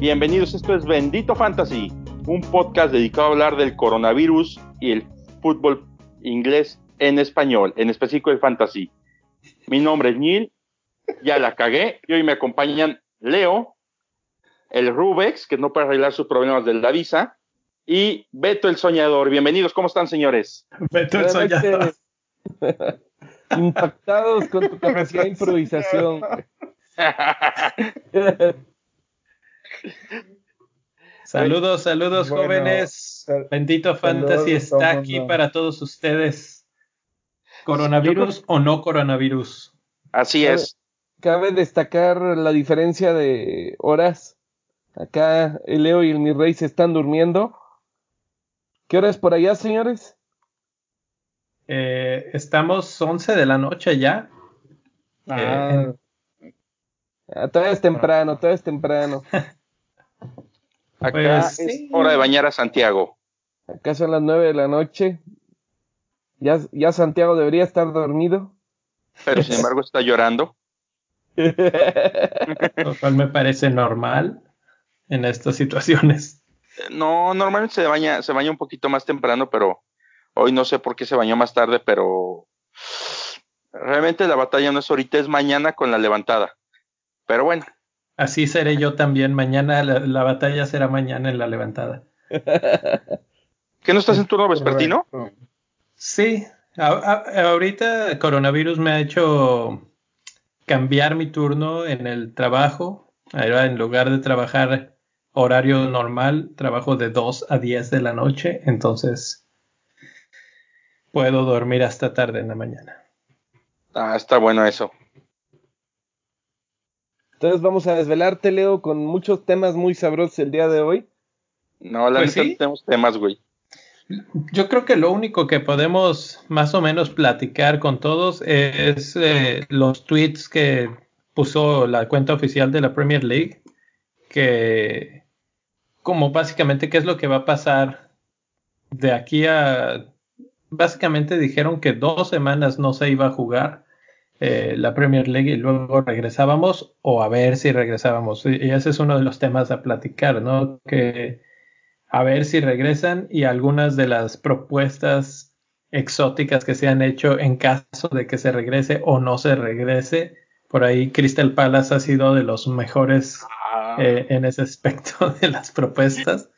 Bienvenidos, esto es Bendito Fantasy, un podcast dedicado a hablar del coronavirus y el fútbol inglés en español, en específico el fantasy. Mi nombre es Neil, ya la cagué, y hoy me acompañan Leo, el Rubex, que no puede arreglar sus problemas de la visa, y Beto el Soñador. Bienvenidos, ¿cómo están, señores? Beto el Soñador. Impactados con tu capacidad de improvisación. saludos, saludos, jóvenes. Bendito Fantasy está aquí para todos ustedes. ¿Coronavirus o no coronavirus? Así es. Cabe destacar la diferencia de horas. Acá el Leo y el Mi Rey se están durmiendo. ¿Qué hora es por allá, señores? Eh, estamos 11 de la noche ya. Ah, ah, todavía es temprano, todavía es temprano. Acá pues, es hora de bañar a Santiago. Acá son las 9 de la noche. Ya, ya Santiago debería estar dormido. Pero sin embargo está llorando. Lo cual me parece normal en estas situaciones. No, normalmente se baña, se baña un poquito más temprano, pero hoy no sé por qué se bañó más tarde, pero realmente la batalla no es ahorita, es mañana con la levantada. Pero bueno. Así seré yo también. Mañana la, batalla será mañana en la levantada. ¿Qué no estás en turno vespertino? Sí. ahorita el coronavirus me ha hecho cambiar mi turno en el trabajo. Ahora en lugar de trabajar horario normal, trabajo de 2 a 10 de la noche, entonces puedo dormir hasta tarde en la mañana. Ah, está bueno eso. Entonces vamos a desvelarte, Leo, con muchos temas muy sabrosos el día de hoy. No, la pues tenemos temas, güey. Yo creo que lo único que podemos más o menos platicar con todos es eh, los tweets que puso la cuenta oficial de la Premier League, que como básicamente qué es lo que va a pasar de aquí a... Básicamente dijeron que dos semanas no se iba a jugar eh, la Premier League y luego regresábamos o a ver si regresábamos. Y ese es uno de los temas a platicar, ¿no? Que a ver si regresan y algunas de las propuestas exóticas que se han hecho en caso de que se regrese o no se regrese. Por ahí Crystal Palace ha sido de los mejores eh, en ese aspecto de las propuestas.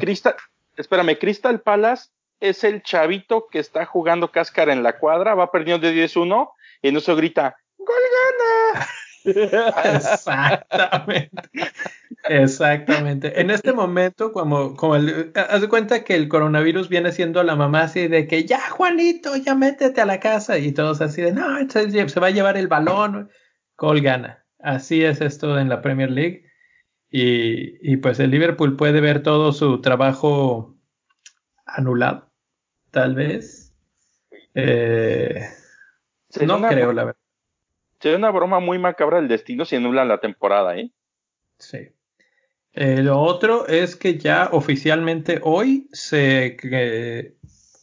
Crystal, espérame, Crystal Palace es el chavito que está jugando cáscara en la cuadra, va perdiendo de 10-1 y en eso grita, ¡Gol gana! Exactamente. Exactamente. En este momento, como, como el, haz de cuenta que el coronavirus viene siendo la mamá así de que ya, Juanito, ya métete a la casa y todos así de no, se va a llevar el balón, Gol gana. Así es esto en la Premier League. Y, pues el Liverpool puede ver todo su trabajo anulado, tal vez. Eh, no creo, la verdad. Sería una broma muy macabra del destino si anulan la temporada, ¿eh? Sí. Eh, lo otro es que ya oficialmente hoy se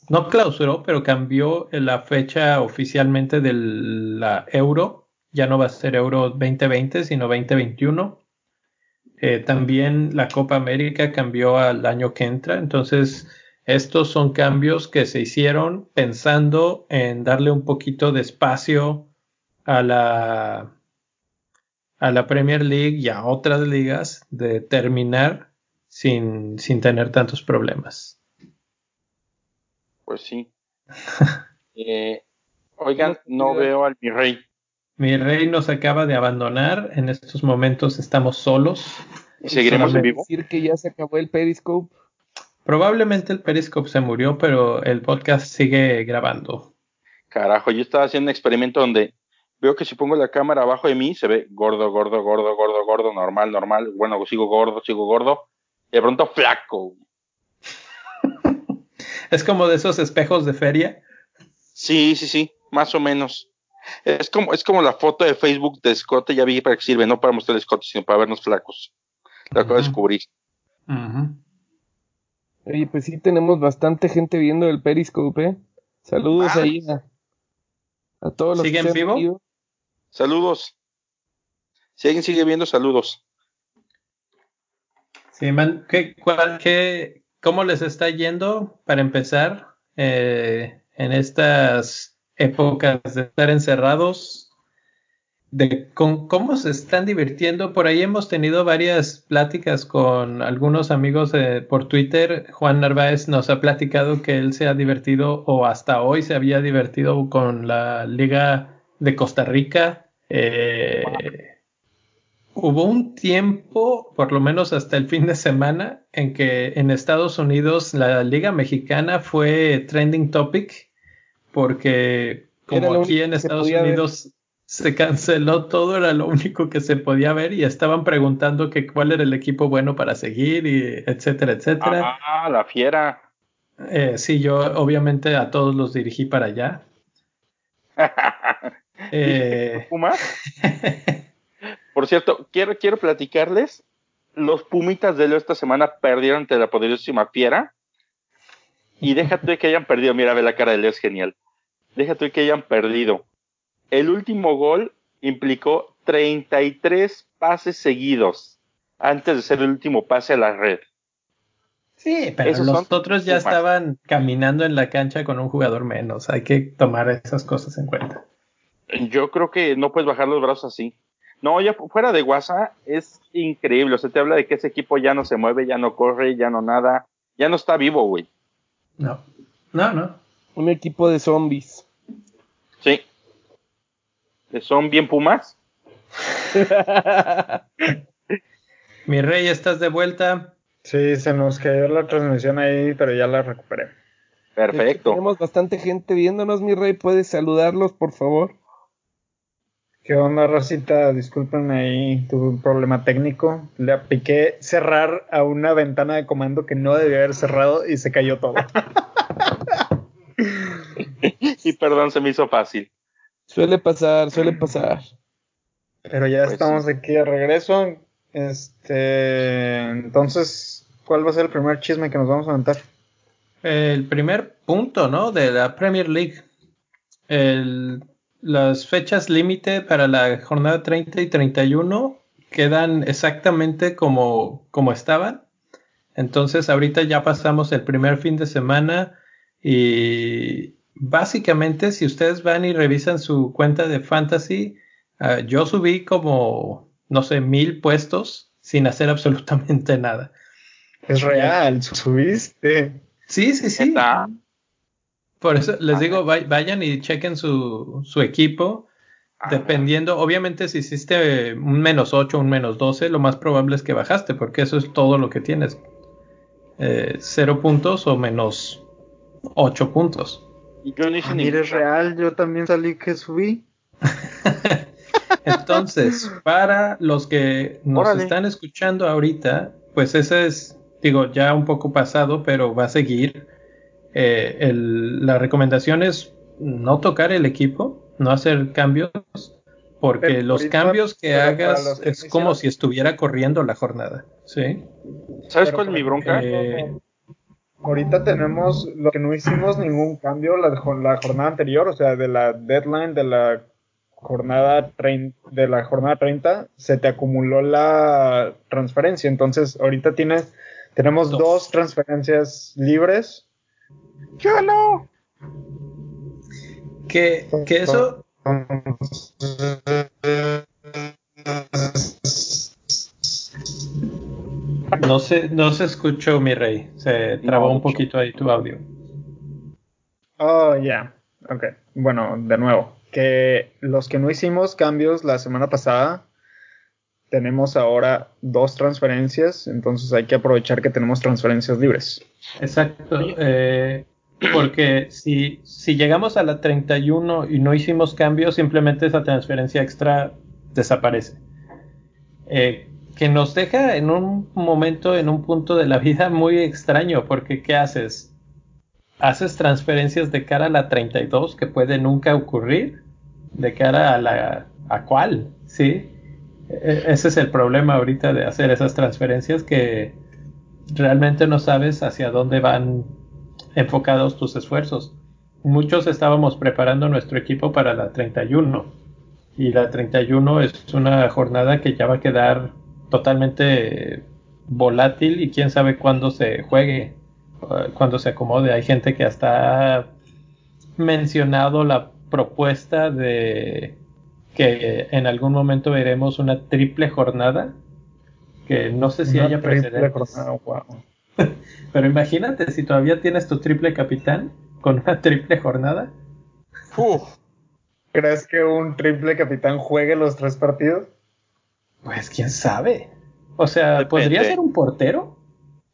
no clausuró, pero cambió la fecha oficialmente de la Euro ya no va a ser Euro 2020, sino 2021. Eh, también la Copa América cambió al año que entra, entonces estos son cambios que se hicieron pensando en darle un poquito de espacio a la, a la Premier League y a otras ligas de terminar sin, sin tener tantos problemas. Pues sí. Eh, oigan, no veo al mi rey. Mi rey nos acaba de abandonar. En estos momentos estamos solos. ¿Y seguiremos en vivo? decir que ya se acabó el Periscope? Probablemente el Periscope se murió, pero el podcast sigue grabando. Carajo, yo estaba haciendo un experimento donde veo que si pongo la cámara abajo de mí se ve gordo, gordo, gordo, gordo, gordo, normal, normal. Bueno, sigo gordo, sigo gordo. Y de pronto flaco. es como de esos espejos de feria. Sí, sí, sí, más o menos. Es como, es como la foto de Facebook de Scott, ya vi para qué sirve, no para mostrar a Scott, sino para vernos flacos. Lo acabo de descubrir. Oye, pues sí tenemos bastante gente viendo el Periscope, ¿eh? Saludos ahí a, a todos los ¿Siguen que están vivo? Saludos. Si alguien sigue viendo, saludos. Sí, man, ¿qué, cuál- qué- ¿Cómo les está yendo para empezar eh, en estas épocas de estar encerrados? De con, ¿Cómo se están divirtiendo? Por ahí hemos tenido varias pláticas con algunos amigos eh, por Twitter. Juan Narváez nos ha platicado que él se ha divertido o hasta hoy se había divertido con la Liga de Costa Rica. Eh, Hubo un tiempo, por lo menos hasta el fin de semana, en que en Estados Unidos la Liga Mexicana fue trending topic porque como aquí en Estados ver. Unidos se canceló todo, era lo único que se podía ver y estaban preguntando que cuál era el equipo bueno para seguir y etcétera, etcétera. Ah, la fiera. Eh, sí, yo obviamente a todos los dirigí para allá. Eh, Pumas. Por cierto, quiero, quiero platicarles. Los Pumitas de Leo esta semana perdieron ante la poderosísima Fiera. Y déjate que hayan perdido. Mira, ve la cara de Leo, es genial. Déjate que hayan perdido. El último gol implicó 33 pases seguidos antes de ser el último pase a la red. Sí, pero Esos los otros ya Pumas. estaban caminando en la cancha con un jugador menos. Hay que tomar esas cosas en cuenta. Yo creo que no puedes bajar los brazos así. No, ya fuera de WhatsApp es increíble. O sea, te habla de que ese equipo ya no se mueve, ya no corre, ya no nada. Ya no está vivo, güey. No, no, no. Un equipo de zombies. Sí. Que Son bien pumas. Mi rey, ¿estás de vuelta? Sí, se nos cayó la transmisión ahí, pero ya la recuperé. Perfecto. Tenemos bastante gente viéndonos, mi rey. ¿Puedes saludarlos, por favor? ¿Qué onda, Rosita? Disculpen ahí, tuve un problema técnico. Le apliqué cerrar a una ventana de comando que no debía haber cerrado y se cayó todo. Y perdón, se me hizo fácil. Suele pasar, suele pasar. Pero ya Pues estamos aquí de regreso. Este, entonces, ¿cuál va a ser el primer chisme que nos vamos a aventar? El primer punto, ¿no? De la Premier League. El- las fechas límite para la jornada 30 y 31 quedan exactamente como, como estaban. Entonces, ahorita ya pasamos el primer fin de semana y básicamente, si ustedes van y revisan su cuenta de Fantasy, ah, yo subí como, no sé, mil puestos sin hacer absolutamente nada. Es real, subiste. Sí, sí, sí. Por eso les Ajá. digo, vay- vayan y chequen su, su equipo. Ah, Dependiendo, obviamente, si hiciste un menos 8 un menos 12, lo más probable es que bajaste, porque eso es todo lo que tienes. Eh, cero puntos o menos 8 puntos. Y yo no hice Ah, ni- mira, es real, yo también salí que subí. Entonces, para los que nos Órale. están escuchando ahorita, pues ese es, digo, ya un poco pasado, pero va a seguir. Eh, el- la recomendación es no tocar el equipo, no hacer cambios, porque Pero los cambios que hagas es como si estuviera corriendo la jornada. ¿sí? ¿Sabes Pero, cuál es mi bronca? Eh, Ahorita tenemos lo que no hicimos ningún cambio la, jo- la jornada anterior, o sea, de la deadline de la jornada 30, de la jornada 30 se te acumuló la transferencia, entonces ahorita tienes tenemos Dos. dos, transferencias libres. Yo no. que, que eso, no se, no se escuchó, mi rey. Se trabó No, un poquito ahí tu audio. Oh, ya. Ok. Bueno, de nuevo. Que los que no hicimos cambios la semana pasada, tenemos ahora dos transferencias. Entonces hay que aprovechar que tenemos transferencias libres. Exacto. eh, porque si, si llegamos a la 31 y no hicimos cambios, simplemente esa transferencia extra desaparece. Eh, que nos deja en un momento, en un punto de la vida muy extraño, porque ¿qué haces? ¿Haces transferencias de cara a la 32 que puede nunca ocurrir? ¿De cara a la... ¿A cuál? ¿Sí? E- ese es el problema ahorita de hacer esas transferencias que realmente no sabes hacia dónde van enfocados tus esfuerzos. Muchos estábamos preparando nuestro equipo para la 31 y la 31 es una jornada que ya va a quedar totalmente volátil y quién sabe cuándo se juegue, cuándo se acomode. Hay gente que hasta ha mencionado la propuesta de que en algún momento veremos una triple jornada que no sé si haya precedentes. Pero imagínate si todavía tienes tu triple capitán con una triple jornada. ¿Crees que un triple capitán juegue los tres partidos? Pues quién sabe. O sea, ¿podría ser un portero?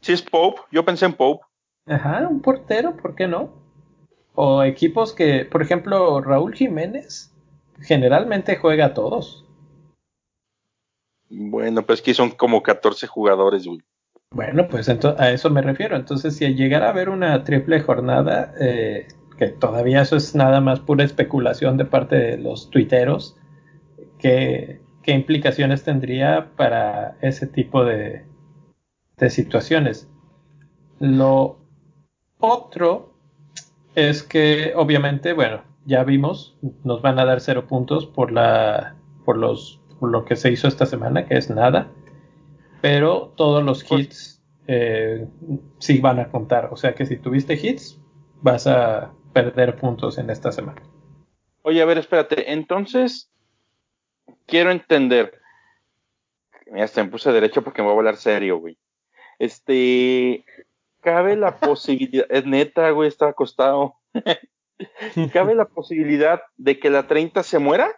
Si es Pope, yo pensé en Pope. Ajá, un portero, ¿por qué no? O equipos que, por ejemplo, Raúl Jiménez generalmente juega a todos. Bueno, pues que son como 14 jugadores, güey. Bueno, pues a eso me refiero. Entonces, si llegara a haber una triple jornada, eh, que todavía eso es nada más pura especulación de parte de los tuiteros, ¿qué, qué implicaciones tendría para ese tipo de, de situaciones? Lo otro es que, obviamente, bueno, ya vimos, nos van a dar cero puntos por la por los lo que se hizo esta semana, que es nada, pero todos los hits eh, sí van a contar. O sea que si tuviste hits, vas a perder puntos en esta semana. Oye, a ver, espérate, entonces quiero entender. Mira, hasta me puse derecho porque me voy a hablar serio, güey. Este, cabe la posibilidad, es neta, güey, está acostado. ¿Cabe la posibilidad de que la 30 se muera?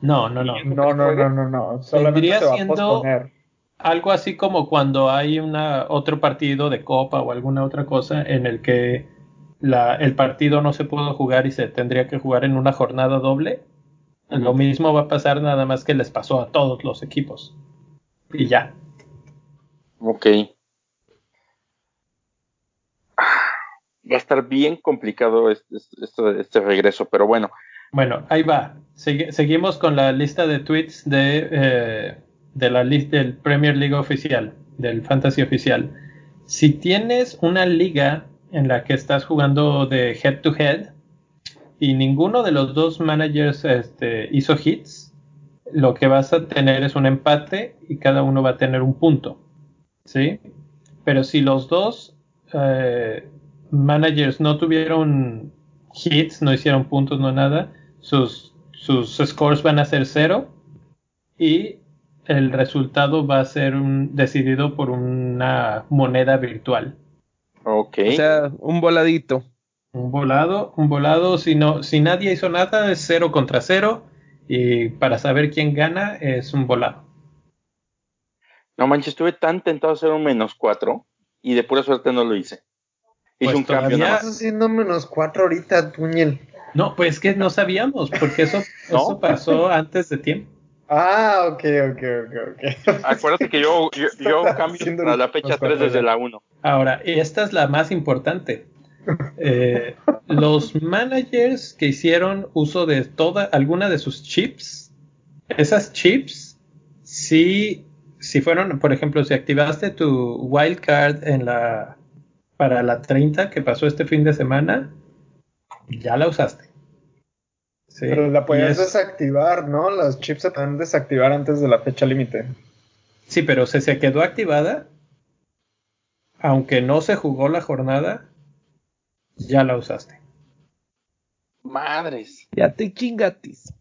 No, no, no. No, no, no, no, no. Solamente se va a posponer. Algo así como cuando hay una, otro partido de copa o alguna otra cosa en el que la, el partido no se pudo jugar y se tendría que jugar en una jornada doble. Lo mismo va a pasar nada más que les pasó a todos los equipos. Y ya. Ok. Va a estar bien complicado este, regreso, pero bueno. Bueno, ahí va. seguimos con la lista de tweets de, eh, de la lista del Premier League oficial, del Fantasy oficial. Si tienes una liga en la que estás jugando de head to head y ninguno de los dos managers este, hizo hits, lo que vas a tener es un empate y cada uno va a tener un punto. ¿Sí? Pero si los dos eh, managers no tuvieron hits, no hicieron puntos, no nada, sus, sus scores van a ser cero y el resultado va a ser un, decidido por una moneda virtual. Ok. O sea, un voladito. Un volado, un volado, si, no, si nadie hizo nada es cero contra cero y para saber quién gana es un volado. No manches, estuve tan tentado a hacer un menos cuatro y de pura suerte no lo hice. Hice pues un cambio. Estás haciendo menos cuatro ahorita, Tuñel. No, pues que no sabíamos, porque eso, eso pasó antes de tiempo. Ah, ok, ok, ok, ok. Acuérdate que yo, yo, cambio a la fecha 3 desde la 1. Ahora, esta es la más importante. Eh, los managers que hicieron uso de toda, alguna de sus chips, esas chips, si, si fueron, por ejemplo, si activaste tu wildcard en la, para la 30 que pasó este fin de semana, ya la usaste. Pero la puedes desactivar, ¿no? Las chips se pueden desactivar antes de la fecha límite. Sí, pero se, se quedó activada. Aunque no se jugó la jornada, ya la usaste. Madres. Ya te chingatis.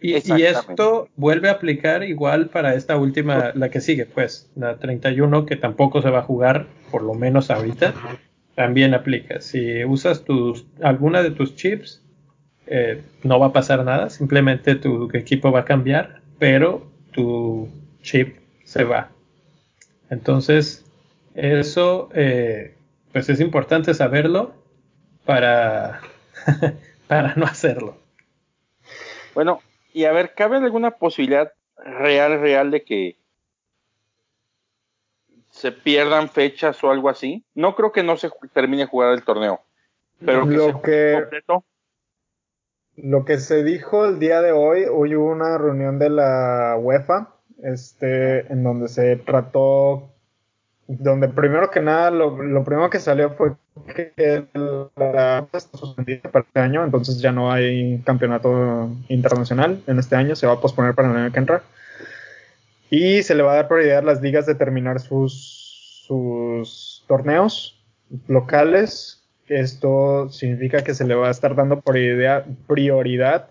Y, y, esto vuelve a aplicar igual para esta última, la que sigue, pues, la 31, que tampoco se va a jugar, por lo menos ahorita también aplica. Si usas tus, alguna de tus chips, eh, no va a pasar nada, simplemente tu equipo va a cambiar, pero tu chip se va. Entonces, eso, eh, pues es importante saberlo para, para no hacerlo. Bueno, y a ver, ¿cabe alguna posibilidad real, real de que se pierdan fechas o algo así. No creo que no se termine de jugar el torneo. Pero lo que, Lo que se dijo el día de hoy, hoy hubo una reunión de la UEFA, este, en donde se trató donde primero que nada, lo, lo primero que salió fue que la está suspendida para este año, entonces ya no hay campeonato internacional en este año, se va a posponer para el año que entra. Y se le va a dar prioridad a las ligas de terminar sus, sus torneos locales. Esto significa que se le va a estar dando prioridad, prioridad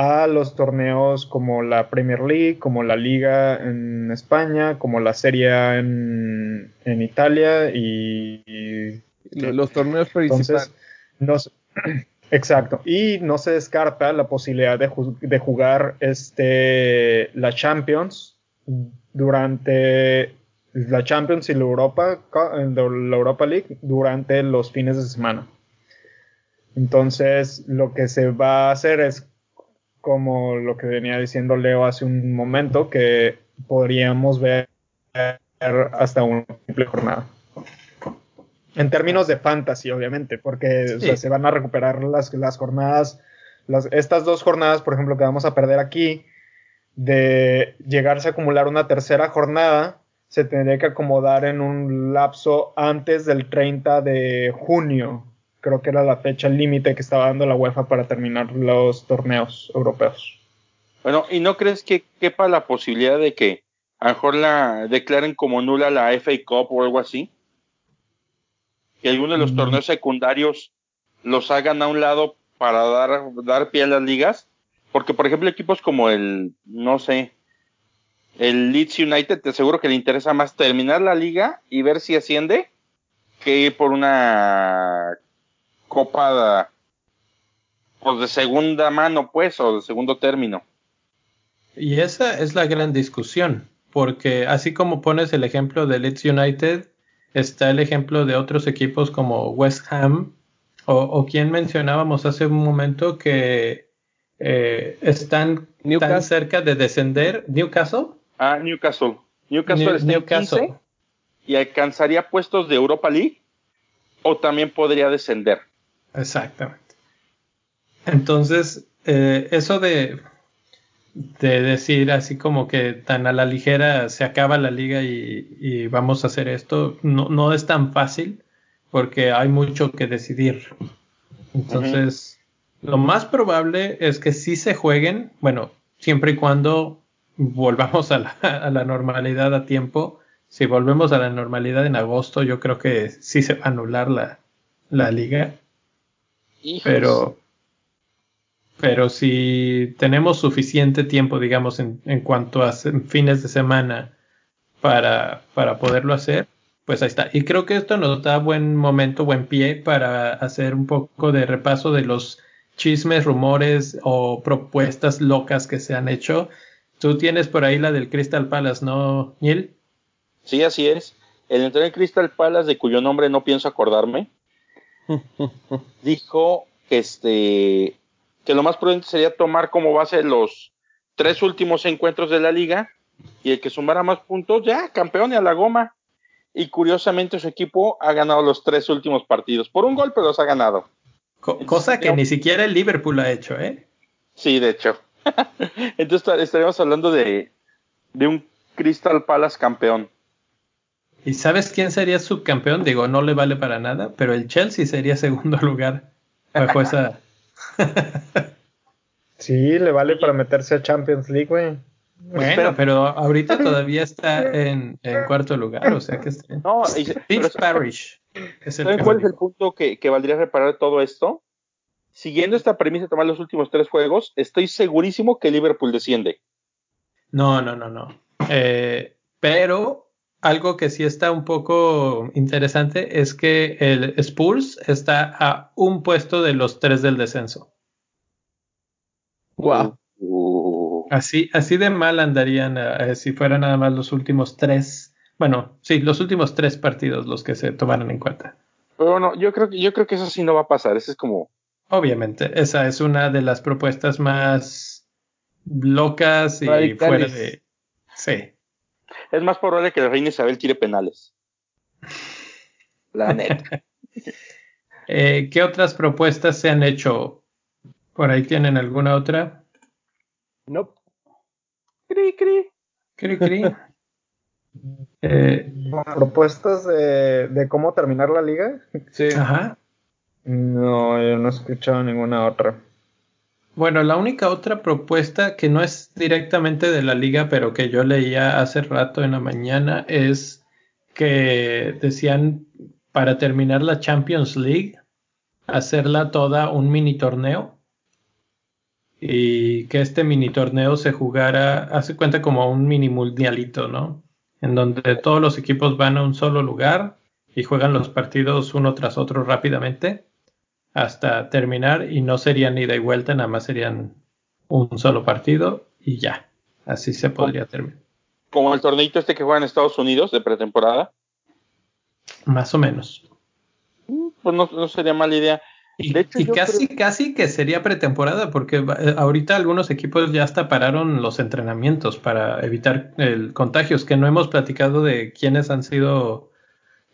a los torneos como la Premier League, como la Liga en España, como la Serie en, en Italia y, y, los torneos principales. Entonces, exacto. Y no se descarta la posibilidad de, de, jugar este, la Champions durante la Champions y la Europa, la Europa League durante los fines de semana. Entonces, lo que se va a hacer es como lo que venía diciendo Leo hace un momento, que podríamos ver hasta una triple jornada. En términos de fantasy, obviamente, porque sí. o sea, se van a recuperar las, las jornadas, las, estas dos jornadas, por ejemplo, que vamos a perder aquí, de llegarse a acumular una tercera jornada, se tendría que acomodar en un lapso antes del 30 de junio, creo que era la fecha límite que estaba dando la UEFA para terminar los torneos europeos. Bueno, ¿y no crees que quepa la posibilidad de que a lo mejor la declaren como nula la FA Cup o algo así? Que algunos de los mm. torneos secundarios los hagan a un lado para dar, dar pie a las ligas. Porque, por ejemplo, equipos como el, no sé, el Leeds United, te aseguro que le interesa más terminar la liga y ver si asciende que ir por una copa pues de segunda mano, pues, o de segundo término. Y esa es la gran discusión, porque así como pones el ejemplo de Leeds United, está el ejemplo de otros equipos como West Ham, o, o quien mencionábamos hace un momento que eh, están Newcastle. tan cerca de descender. ¿Newcastle? Ah, Newcastle. Newcastle New, está Newcastle. en 15 y alcanzaría puestos de Europa League o también podría descender. Exactamente. Entonces, eh, eso de, de decir así como que tan a la ligera se acaba la liga y, y vamos a hacer esto, no, no, es tan fácil porque hay mucho que decidir. Entonces, uh -huh. lo más probable es que sí se jueguen, bueno, siempre y cuando volvamos a la, a la normalidad a tiempo. Si volvemos a la normalidad en agosto, yo creo que sí se va a anular la, la liga. Hijos. Pero, pero si tenemos suficiente tiempo, digamos, en, en cuanto a fines de semana para, para poderlo hacer, pues ahí está. Y creo que esto nos da buen momento, buen pie para hacer un poco de repaso de los chismes, rumores o propuestas locas que se han hecho. Tú tienes por ahí la del Crystal Palace, ¿no, Neil? Sí, así es. El entrenador Crystal Palace, de cuyo nombre no pienso acordarme, dijo que este que lo más prudente sería tomar como base los tres últimos encuentros de la liga y el que sumara más puntos ya campeón y a la goma. Y curiosamente su equipo ha ganado los tres últimos partidos. Por un gol pero los ha ganado. Co cosa que ni siquiera el Liverpool ha hecho eh sí de hecho. Entonces estaríamos hablando de de un Crystal Palace campeón ¿Y sabes quién sería subcampeón? Digo, no le vale para nada, pero el Chelsea sería segundo lugar bajo esa. sí, le vale para meterse a Champions League, güey. Bueno, pero ahorita todavía está en, en, cuarto lugar, o sea que está. No, Parish. Es el ¿Saben cuál es el punto que, que valdría reparar todo esto? Siguiendo esta premisa de tomar los últimos tres juegos, estoy segurísimo que Liverpool desciende. No, no, no, no. Eh, pero algo que sí está un poco interesante es que el Spurs está a un puesto de los tres del descenso. Wow. Uh, Así, así de mal andarían uh, si fueran nada más los últimos tres. Bueno, sí, los últimos tres partidos los que se tomaran en cuenta. Pero bueno, yo creo que yo creo que eso sí no va a pasar. Eso es como. Obviamente, esa es una de las propuestas más locas y Radicales. fuera de. Sí es más probable que la reina Isabel tire penales. La neta. eh, ¿Qué otras propuestas se han hecho? ¿Por ahí tienen alguna otra? No. Nope. Cri, cri. Cri, cri. Eh, ¿Propuestas de, de, cómo terminar la liga? Sí. Ajá. No, yo no he escuchado ninguna otra. Bueno, la única otra propuesta que no es directamente de la liga, pero que yo leía hace rato en la mañana, es que decían para terminar la Champions League, hacerla toda un mini torneo y que este mini torneo se jugara, hace cuenta como un mini mundialito, ¿no? En donde todos los equipos van a un solo lugar y juegan los partidos uno tras otro rápidamente hasta terminar y no serían ida y vuelta, nada más serían un solo partido y ya. Así se podría terminar. Como el torneito este que juega en Estados Unidos de pretemporada. Más o menos. Pues no, sería mala idea. Y, casi, casi que sería pretemporada, porque eh, ahorita algunos equipos ya hasta pararon los entrenamientos para evitar el contagios, que no hemos platicado de quiénes han sido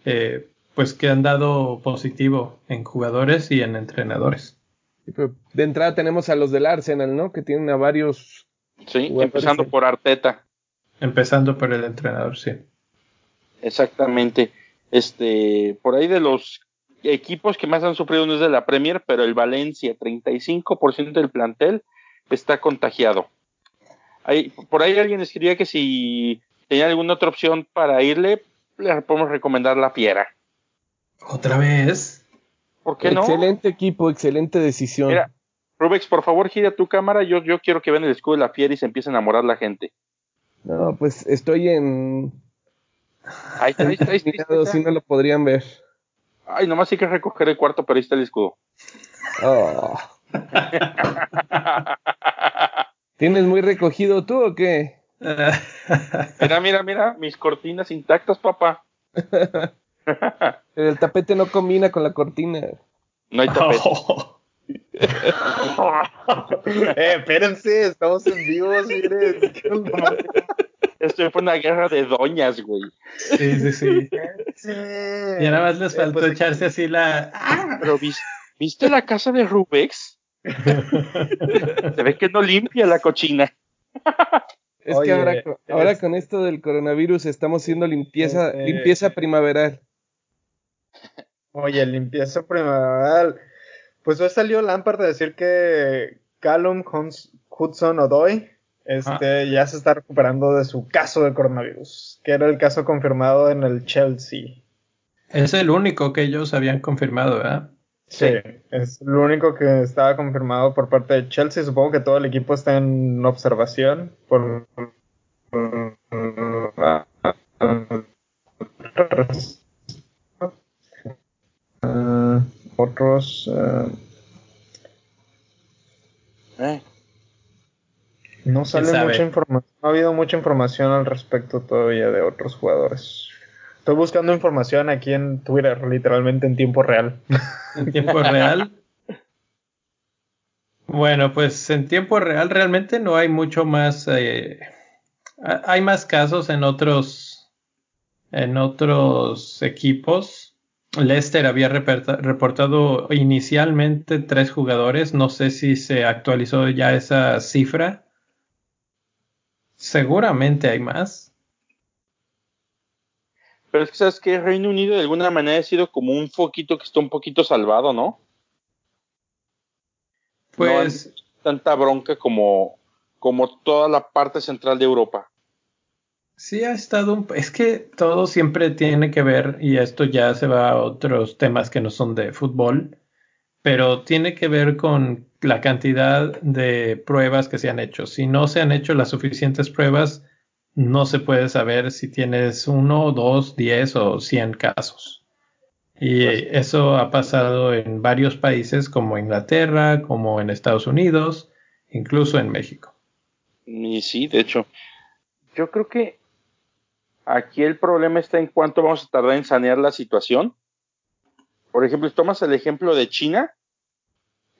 eh, pues que han dado positivo en jugadores y en entrenadores. De entrada tenemos a los del Arsenal, ¿no? Que tienen a varios. Sí, empezando por Arteta. Empezando por el entrenador, sí. Exactamente. Este, por ahí de los equipos que más han sufrido no es de la Premier, pero el Valencia, 35% del plantel está contagiado. por ahí alguien escribía que si tenía alguna otra opción para irle, le podemos recomendar la Fiera. ¿Otra vez? ¿Por qué no? Excelente equipo, excelente decisión. Mira, Rubex, por favor, gira tu cámara. Yo, yo quiero que vean el escudo de la fiera y se empiece a enamorar la gente. No, pues estoy en. Ahí está, ahí está, ahí está, Si no lo podrían ver. Ay, nomás hay que recoger el cuarto, pero ahí está el escudo. Oh. ¿Tienes muy recogido tú o qué? mira, mira, mira, mis cortinas intactas, papá. el tapete no combina con la cortina. No hay tapete. eh, espérense, estamos en vivo, miren. Esto fue una guerra de doñas, güey. Sí, sí, sí. Y nada más les eh, faltó pues, echarse así la. Pero ¿viste la casa de Rubex? Se ve que no limpia la cochina. Es que ahora, ahora con esto del coronavirus estamos haciendo limpieza, este, limpieza primaveral. Oye, limpieza primaveral. Pues hoy salió Lampard a decir que Callum Hudson Odoy este, ya se está recuperando de su caso de coronavirus, que era el caso confirmado en el Chelsea. Es el único que ellos habían confirmado, ¿verdad? Sí, es lo único que estaba confirmado por parte de Chelsea. Supongo que todo el equipo está en observación por uh, otros uh, eh. no sale mucha información no ha habido mucha información al respecto todavía de otros jugadores Estoy buscando información aquí en Twitter, literalmente en tiempo real. En tiempo real. Bueno, pues en tiempo real realmente no hay mucho más. Eh, hay más casos en otros en otros equipos. Leicester había reportado inicialmente tres jugadores. No sé si se actualizó ya esa cifra. Seguramente hay más. Pero es que sabes que Reino Unido de alguna manera ha sido como un foquito que está un poquito salvado, ¿no? Pues. tanta bronca como, como toda la parte central de Europa. Sí, ha estado un... Es que todo siempre tiene que ver, y esto ya se va a otros temas que no son de fútbol, pero tiene que ver con la cantidad de pruebas que se han hecho. Si no se han hecho las suficientes pruebas, no se puede saber si tienes uno, dos, diez o cien casos. Y pues eso ha pasado en varios países como Inglaterra, como en Estados Unidos, incluso en México. Y sí, de hecho, yo creo que aquí el problema está en cuánto vamos a tardar en sanear la situación. Por ejemplo, si tomas el ejemplo de China,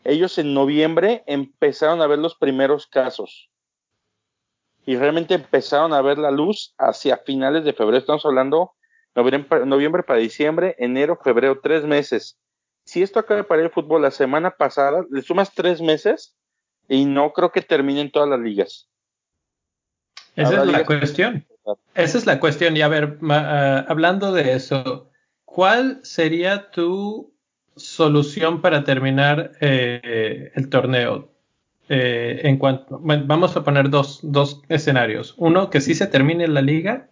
ellos en noviembre empezaron a ver los primeros casos y realmente empezaron a ver la luz hacia finales de febrero. Estamos hablando noviembre, noviembre para diciembre, enero, febrero, tres meses. Si esto acaba para el fútbol la semana pasada, le sumas tres meses y no creo que terminen todas las ligas. Esa es la cuestión. Esa es la cuestión. Y a ver, uh, hablando de eso, ¿cuál sería tu solución para terminar eh, el torneo? Eh, en cuanto, vamos a poner dos, dos, escenarios. Uno, que si se termine la liga,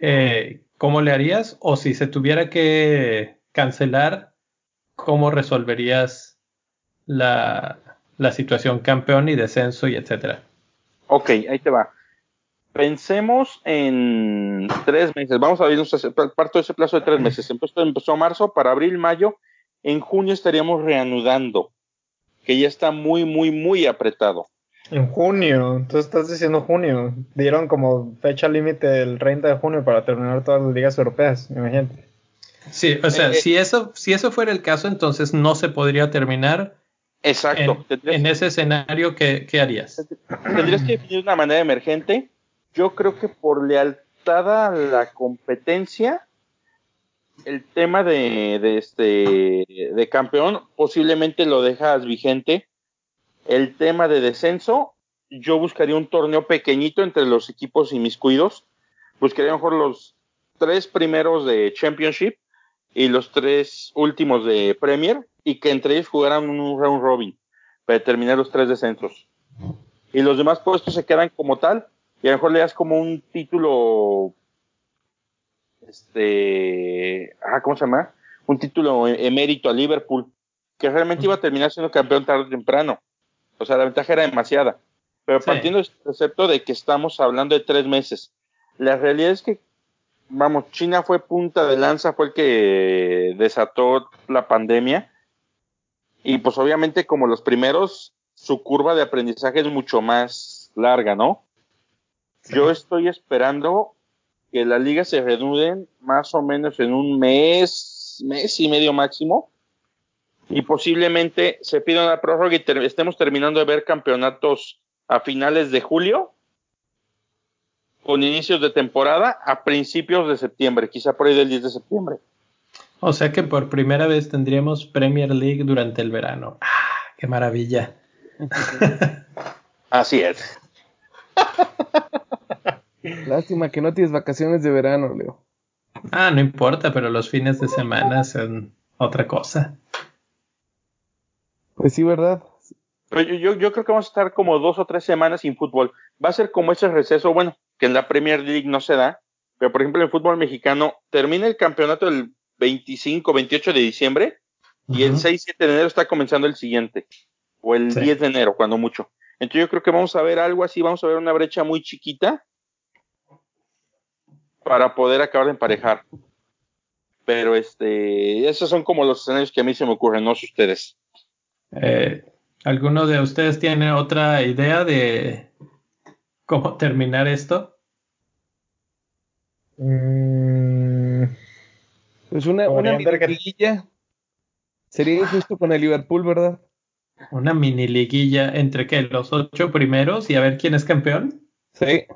eh, ¿cómo le harías? O si se tuviera que cancelar, ¿cómo resolverías la, la situación campeón y descenso y etcétera? Ok, ahí te va. Pensemos en tres meses. Vamos a ver, parto de ese plazo de tres meses. Empezó, empezó marzo, para abril, mayo. En junio estaríamos reanudando que ya está muy, muy, muy apretado. En junio, tú estás diciendo junio. Dieron como fecha límite el 30 de junio para terminar todas las ligas europeas, imagínate. Sí, o sea, eh, si, eso, si eso fuera el caso, entonces no se podría terminar. Exacto. En, ese escenario, ¿qué, ¿qué, harías? Tendrías que definir de una manera emergente. Yo creo que por lealtad a la competencia, el tema de, este de campeón posiblemente lo dejas vigente. El tema de descenso, yo buscaría un torneo pequeñito entre los equipos inmiscuidos. Buscaría mejor los tres primeros de Championship y los tres últimos de Premier y que entre ellos jugaran un round robin para determinar los tres descensos. Y los demás puestos se quedan como tal y a lo mejor le das como un título este, ah, ¿cómo se llama? Un título emérito a Liverpool, que realmente iba a terminar siendo campeón tarde o temprano. O sea, la ventaja era demasiada. Pero partiendo del concepto de que estamos hablando de tres meses, la realidad es que, vamos, China fue punta de lanza, fue el que desató la pandemia. Y pues obviamente como los primeros, su curva de aprendizaje es mucho más larga, ¿no? Yo estoy esperando que la liga se reanuden más o menos en un mes, mes y medio máximo, y posiblemente se pida una prórroga y estemos terminando de ver campeonatos a finales de julio, con inicios de temporada a principios de septiembre, quizá por ahí del 10 de septiembre. O sea que por primera vez tendríamos Premier League durante el verano. ¡Ah, qué maravilla! Así es. Lástima que no tienes vacaciones de verano, Leo. Ah, no importa, pero los fines de semana son otra cosa. Pues sí, ¿verdad? Pero yo, yo, creo que vamos a estar como dos o tres semanas sin fútbol. Va a ser como ese receso, bueno, que en la Premier League no se da, pero por ejemplo en el fútbol mexicano termina el campeonato el 25, 28 de diciembre y el 6, 7 de enero está comenzando el siguiente, o el 10 de enero, cuando mucho. Entonces yo creo que vamos a ver algo así, vamos a ver una brecha muy chiquita para poder acabar de emparejar. Pero este, esos son como los escenarios que a mí se me ocurren, no sé ustedes. Eh, ¿Alguno de ustedes tiene otra idea de cómo terminar esto? Mm, pues una, una mini liguilla. Sería injusto con el Liverpool, ¿verdad? Una mini liguilla entre qué, los ocho primeros y a ver quién es campeón. Sí.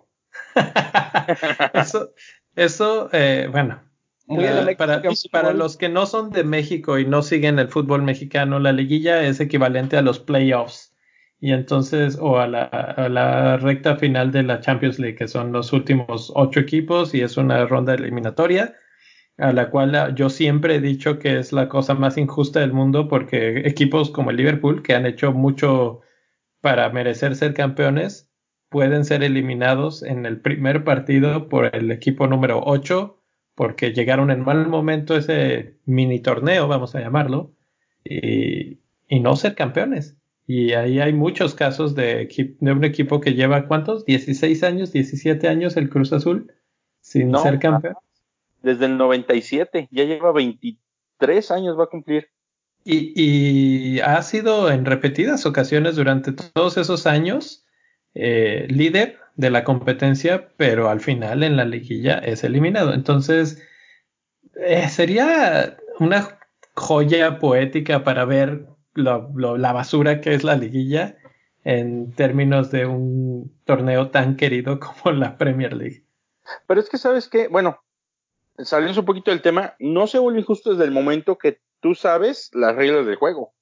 eso, eso eh, bueno, eh, para, para, los que no son de México y no siguen el fútbol mexicano, la liguilla es equivalente a los playoffs. Y entonces, o a la, a la, recta final de la Champions League, que son los últimos ocho equipos y es una ronda eliminatoria, a la cual yo siempre he dicho que es la cosa más injusta del mundo porque equipos como el Liverpool, que han hecho mucho para merecer ser campeones, pueden ser eliminados en el primer partido por el equipo número 8 porque llegaron en mal momento ese mini torneo, vamos a llamarlo, y, no ser campeones. Y ahí hay muchos casos de, de, un equipo que lleva, ¿cuántos? 16 años, 17 años el Cruz Azul sin ser campeón. Desde el 97, ya lleva 23 años, va a cumplir. Y, y ha sido en repetidas ocasiones durante todos esos años eh, líder de la competencia, pero al final en la liguilla es eliminado. Entonces, eh, sería una joya poética para ver la basura que es la liguilla en términos de un torneo tan querido como la Premier League. Pero es que sabes que, bueno, saliendo un poquito del tema, no se vuelve injusto desde el momento que tú sabes las reglas del juego.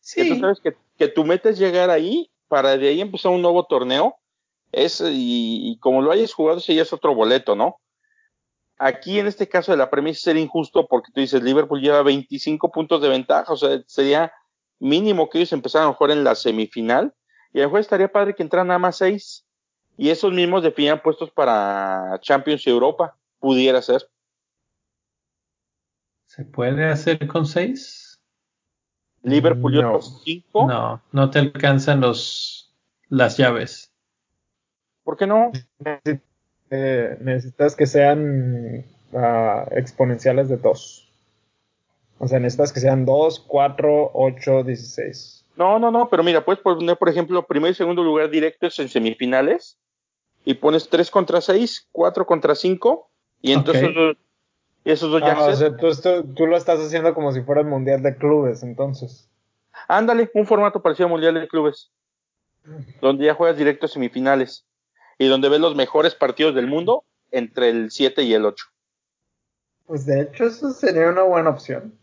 Sí. Que tú sabes que, que tu meta es llegar ahí para de ahí empezar un nuevo torneo Es, y, como lo hayas jugado, ese ya es otro boleto, ¿no? Aquí en este caso de la premia sería injusto porque tú dices Liverpool lleva 25 puntos de ventaja, o sea, sería mínimo que ellos empezaran a jugar en la semifinal y a lo mejor estaría padre que entraran nada más seis y esos mismos definían puestos para Champions y Europa, pudiera ser. ¿Se puede hacer con seis? Liverpool No. lleva cinco, No, no te alcanzan los las llaves. ¿por qué no? Eh, necesitas que sean ah, exponenciales de 2. O sea, necesitas que sean 2, 4, 8, 16. No, no, no, pero mira, puedes poner, por ejemplo, primer y segundo lugar directos en semifinales y pones 3 contra 6, 4 contra 5 y entonces. Dos- esos dos ya Ah, o se- sea, tú, tú lo estás haciendo como si fuera el Mundial de Clubes, entonces. Ándale, un formato parecido al Mundial de Clubes, donde ya juegas directo a semifinales y donde ves los mejores partidos del mundo entre el 7 y el 8. Pues de hecho eso sería una buena opción.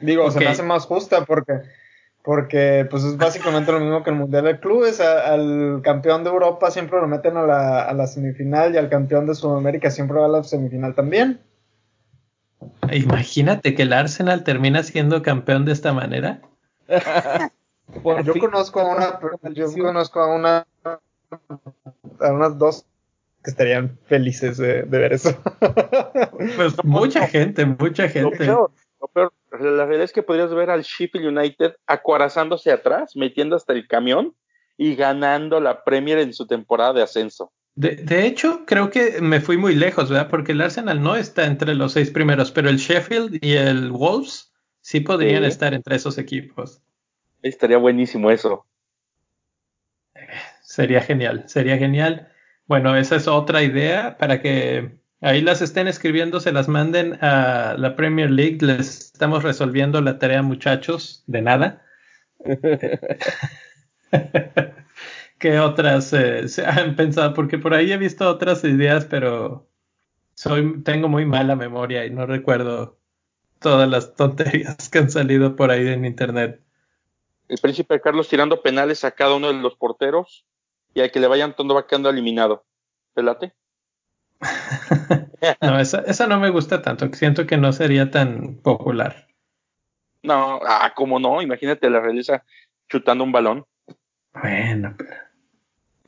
Digo, se Ok. me hace más justa porque, porque pues es básicamente lo mismo que el Mundial de Clubes. A- al campeón de Europa siempre lo meten a la, a la semifinal y al campeón de Sudamérica siempre va a la semifinal también. Imagínate que el Arsenal termina siendo campeón de esta manera. Por yo fin. conozco a una, yo conozco a una, a unas dos que estarían felices de, de ver eso. Pues mucha gente, mucha Lo gente. peor, lo peor, la realidad es que podrías ver al Sheffield United acorazándose atrás, metiendo hasta el camión y ganando la Premier en su temporada de ascenso. De, de hecho, creo que me fui muy lejos, ¿verdad? Porque el Arsenal no está entre los seis primeros, pero el Sheffield y el Wolves sí podrían Sí. estar entre esos equipos. Estaría buenísimo eso. Sería genial, sería genial. Bueno, esa es otra idea para que ahí las estén escribiendo, se las manden a la Premier League. Les estamos resolviendo la tarea, muchachos, de nada. ¿Qué otras eh, se han pensado? Porque por ahí he visto otras ideas, pero soy, tengo muy mala memoria y no recuerdo todas las tonterías que han salido por ahí en internet. El príncipe Carlos tirando penales a cada uno de los porteros y al que le vayan todo va quedando eliminado. ¿Te late? No, esa, esa no me gusta tanto, siento que no sería tan popular. No, ah, cómo no, imagínate la realeza chutando un balón. Bueno, pero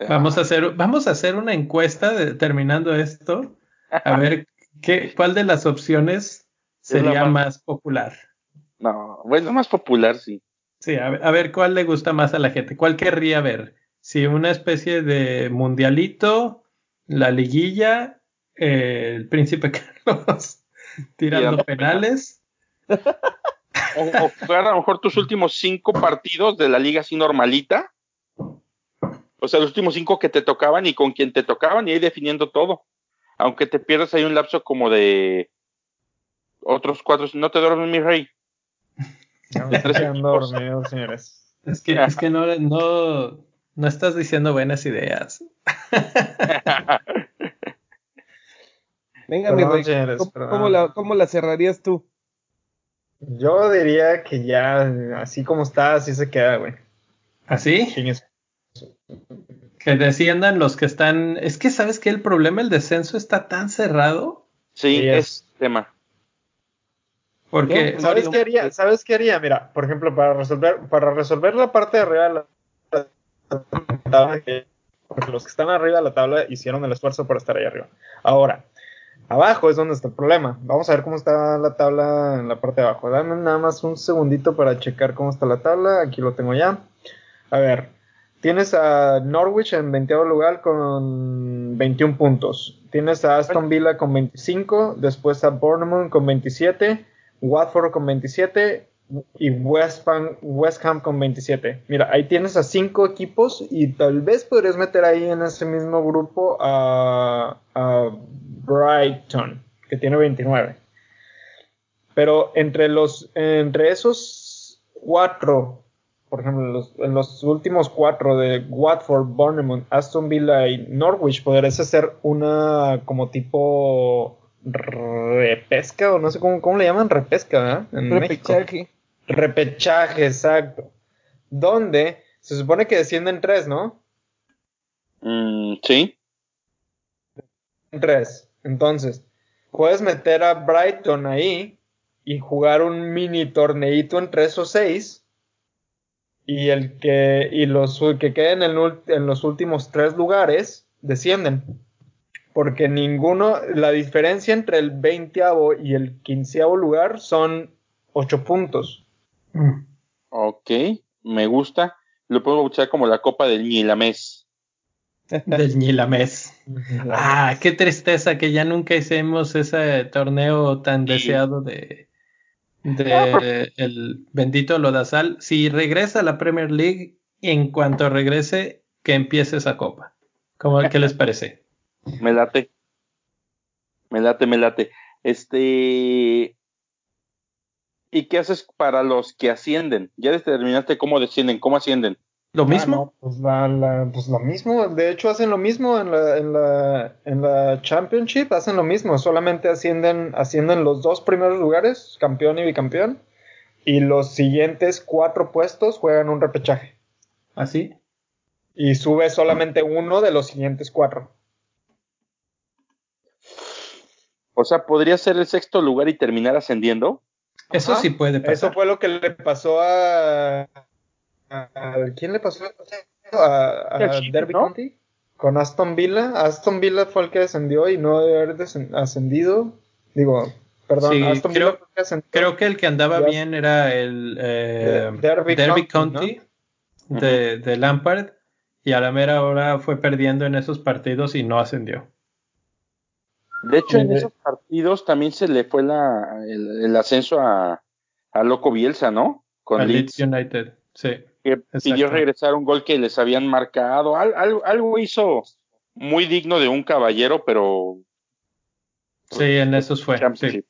vamos a hacer, vamos a hacer una encuesta de- terminando esto, a ver qué, cuál de las opciones sería más- más popular. No, bueno, más popular, sí. Sí, a ver, a ver cuál le gusta más a la gente, cuál querría ver. Si una especie de mundialito, la liguilla, eh, el príncipe Carlos tirando penales. O, o a lo mejor tus últimos cinco partidos de la liga así normalita. O sea, los últimos cinco que te tocaban y con quien te tocaban y ahí definiendo todo. Aunque te pierdas ahí un lapso como de otros cuatro. No te duermes, mi rey. Quedan equipos. dormidos, señores. Es que, es que no, no, no estás diciendo buenas ideas. Venga, Perdón, mi rey. señores, ¿Cómo, la, ¿Cómo la cerrarías tú? Yo diría que ya, así como está, así se queda, güey. ¿Así? Chingues. Que desciendan los que están. Es que, ¿sabes qué? El problema, el descenso está tan cerrado. Sí, Sí, es es. tema. Porque. No, ¿Sabes Mario, qué haría? ¿Sabes qué haría? Mira, por ejemplo, para resolver, para resolver la parte de arriba de la tabla, que- porque los que están arriba de la tabla hicieron el esfuerzo para estar ahí arriba. Ahora, abajo es donde está el problema. Vamos a ver cómo está la tabla en la parte de abajo. Dame nada más un segundito para checar cómo está la tabla. Aquí lo tengo ya. A ver, tienes a Norwich en 20 lugar con 21 puntos. Tienes a Aston Villa con 25, después a Bournemouth con 27, Watford con 27 y West Ham, West Ham con 27. Mira, ahí tienes a cinco equipos y tal vez podrías meter ahí en ese mismo grupo a, a Brighton, que tiene 29. Pero entre los entre esos cuatro, por ejemplo, en los, en los últimos cuatro de Watford, Bournemouth, Aston Villa y Norwich, podrías hacer una como tipo repesca o no sé cómo, cómo le llaman repesca, ¿verdad? En México. Repechaje. Repechaje, exacto. Donde se supone que descienden tres, ¿no? Mm, sí. Tres. Entonces, puedes meter a Brighton ahí y jugar un mini torneito entre esos seis. Y el que y los que queden en, en los últimos tres lugares descienden. Porque ninguno, la diferencia entre el 20 y el 15 lugar son 8 puntos. Mm. Ok, me gusta. Lo puedo escuchar como la Copa del Ñilamés. Del Ñilamés. ah, qué tristeza que ya nunca hicimos ese torneo tan deseado de, de el bendito Lodazal. Si regresa a la Premier League, en cuanto regrese, que empiece esa copa. ¿Cómo, ¿Qué les parece? Me late. Me late, me late. Este. ¿Y qué haces para los que ascienden? ¿Ya determinaste cómo descienden? ¿Cómo ascienden? ¿Lo mismo? Ah, pues, pues, lo mismo. De hecho, hacen lo mismo en la, en la, en la Championship. Hacen lo mismo. Solamente ascienden, ascienden los dos primeros lugares, campeón y bicampeón. Y los siguientes cuatro puestos juegan un repechaje. ¿Así? ¿Ah, y sube solamente uno de los siguientes cuatro. O sea, podría ser el sexto lugar y terminar ascendiendo. Eso sí puede pasar. Eso fue lo que le pasó a. ¿Quién le pasó? A, Derby County. Con Aston Villa. Aston Villa fue el que descendió y no debe haber ascendido. Digo, perdón, Aston creo, Villa que ascendió. Creo que el que andaba bien era el eh, Derby, County, de, de Lampard. Y a la mera hora fue perdiendo en esos partidos y no ascendió. De hecho, en esos partidos también se le fue la, el, ascenso a, a, Loco Bielsa, ¿no? Con Leeds. United, sí. Que pidió regresar un gol que les habían marcado. algo hizo muy digno de un caballero, pero. Sí, en esos fue. Sí.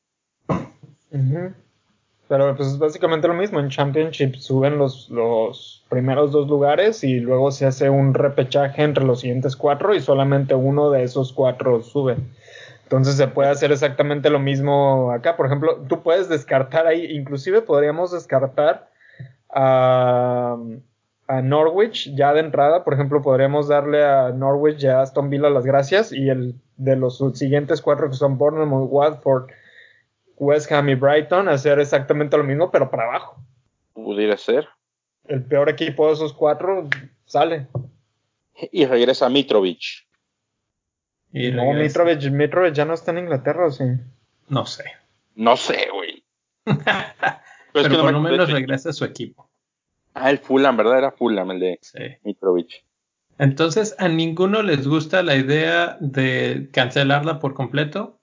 Pero pues es básicamente lo mismo. En Championship suben los, los primeros dos lugares y luego se hace un repechaje entre los siguientes cuatro y solamente uno de esos cuatro sube. Entonces se puede hacer exactamente lo mismo acá. Por ejemplo, tú puedes descartar ahí, inclusive podríamos descartar a, Norwich ya de entrada. Por ejemplo, podríamos darle a Norwich y a Aston Villa las gracias y el de los siguientes cuatro que son Bournemouth, Watford, West Ham y Brighton hacer exactamente lo mismo, pero para abajo. Pudiera ser. El peor equipo de esos cuatro sale. Y regresa Mitrovic no, Mitrovic, ya no está en Inglaterra, ¿o sí? No sé. No sé, güey. Pero, por lo menos regresa a su equipo. Ah, el Fulham, ¿verdad? Era Fulham el de Mitrovic. Entonces, ¿a ninguno les gusta la idea de cancelarla por completo?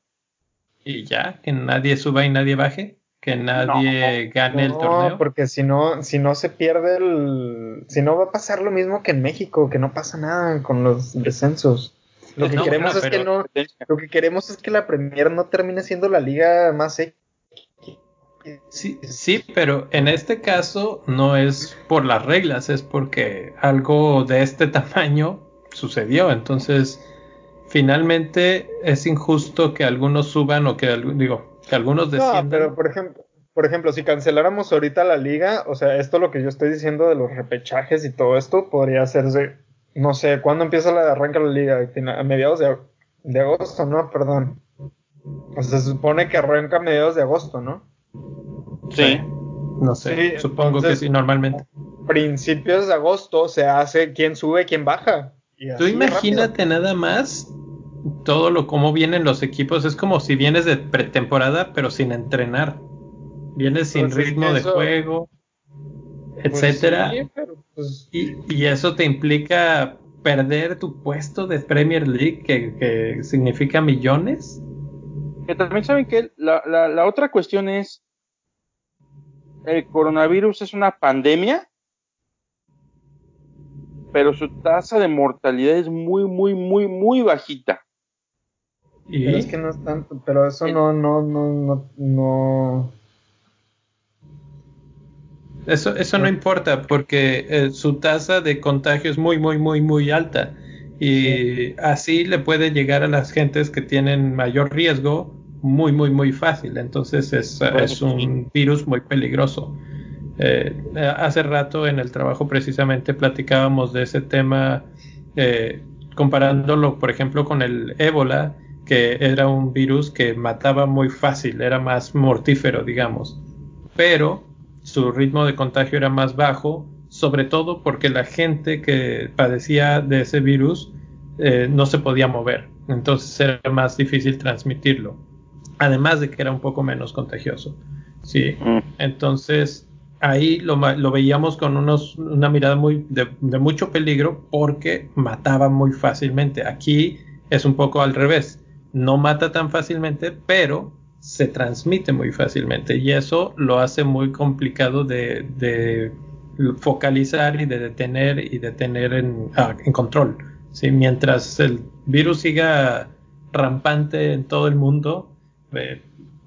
Y ya, que nadie suba y nadie baje, que nadie gane el torneo. porque si no, si no se pierde el, si no va a pasar lo mismo que en México, que no pasa nada con los descensos. Lo que queremos es que no, lo que queremos es que la Premier no termine siendo la liga más Sí, sí, pero en este caso no es por las reglas, es porque algo de este tamaño sucedió. Entonces, finalmente es injusto que algunos suban o que digo que algunos desciendan. No, pero por ejemplo, por ejemplo, si canceláramos ahorita la liga, o sea, esto lo que yo estoy diciendo de los repechajes y todo esto podría hacerse no sé, ¿cuándo empieza la arranca la liga? A mediados de, agosto, ¿no? Perdón. O sea, se supone que arranca a mediados de agosto, ¿no? Sí. No sé, supongo que sí, normalmente. Principios de agosto se hace quién sube, quién baja. Tú imagínate nada más todo lo como vienen los equipos. Es como si vienes de pretemporada, pero sin entrenar. Vienes sin pues ritmo de juego. Pues etcétera. Pues, y, eso te implica perder tu puesto de Premier League, que, significa millones. Que también saben que la, la, otra cuestión es, el coronavirus es una pandemia, pero su tasa de mortalidad es muy, muy, muy, muy bajita. ¿Y? Pero es que no es tanto, pero eso no, no, no, no, no eso, eso no importa porque eh, su tasa de contagio es muy, muy, muy, muy alta. Y así le puede llegar a las gentes que tienen mayor riesgo muy, muy, muy fácil. Entonces es, es un virus muy peligroso. Eh, hace rato en el trabajo precisamente platicábamos de ese tema eh, comparándolo, por ejemplo, con el ébola, que era un virus que mataba muy fácil, era más mortífero, digamos, pero su ritmo de contagio era más bajo, sobre todo porque la gente que padecía de ese virus eh, no se podía mover, entonces era más difícil transmitirlo, además de que era un poco menos contagioso. Sí, mm. entonces ahí lo, veíamos con unos, una mirada muy de, mucho peligro porque mataba muy fácilmente. Aquí es un poco al revés, no mata tan fácilmente, pero se transmite muy fácilmente y eso lo hace muy complicado de, focalizar y de detener y de tener en, ah, control. ¿sí? Mientras el virus siga rampante en todo el mundo, eh,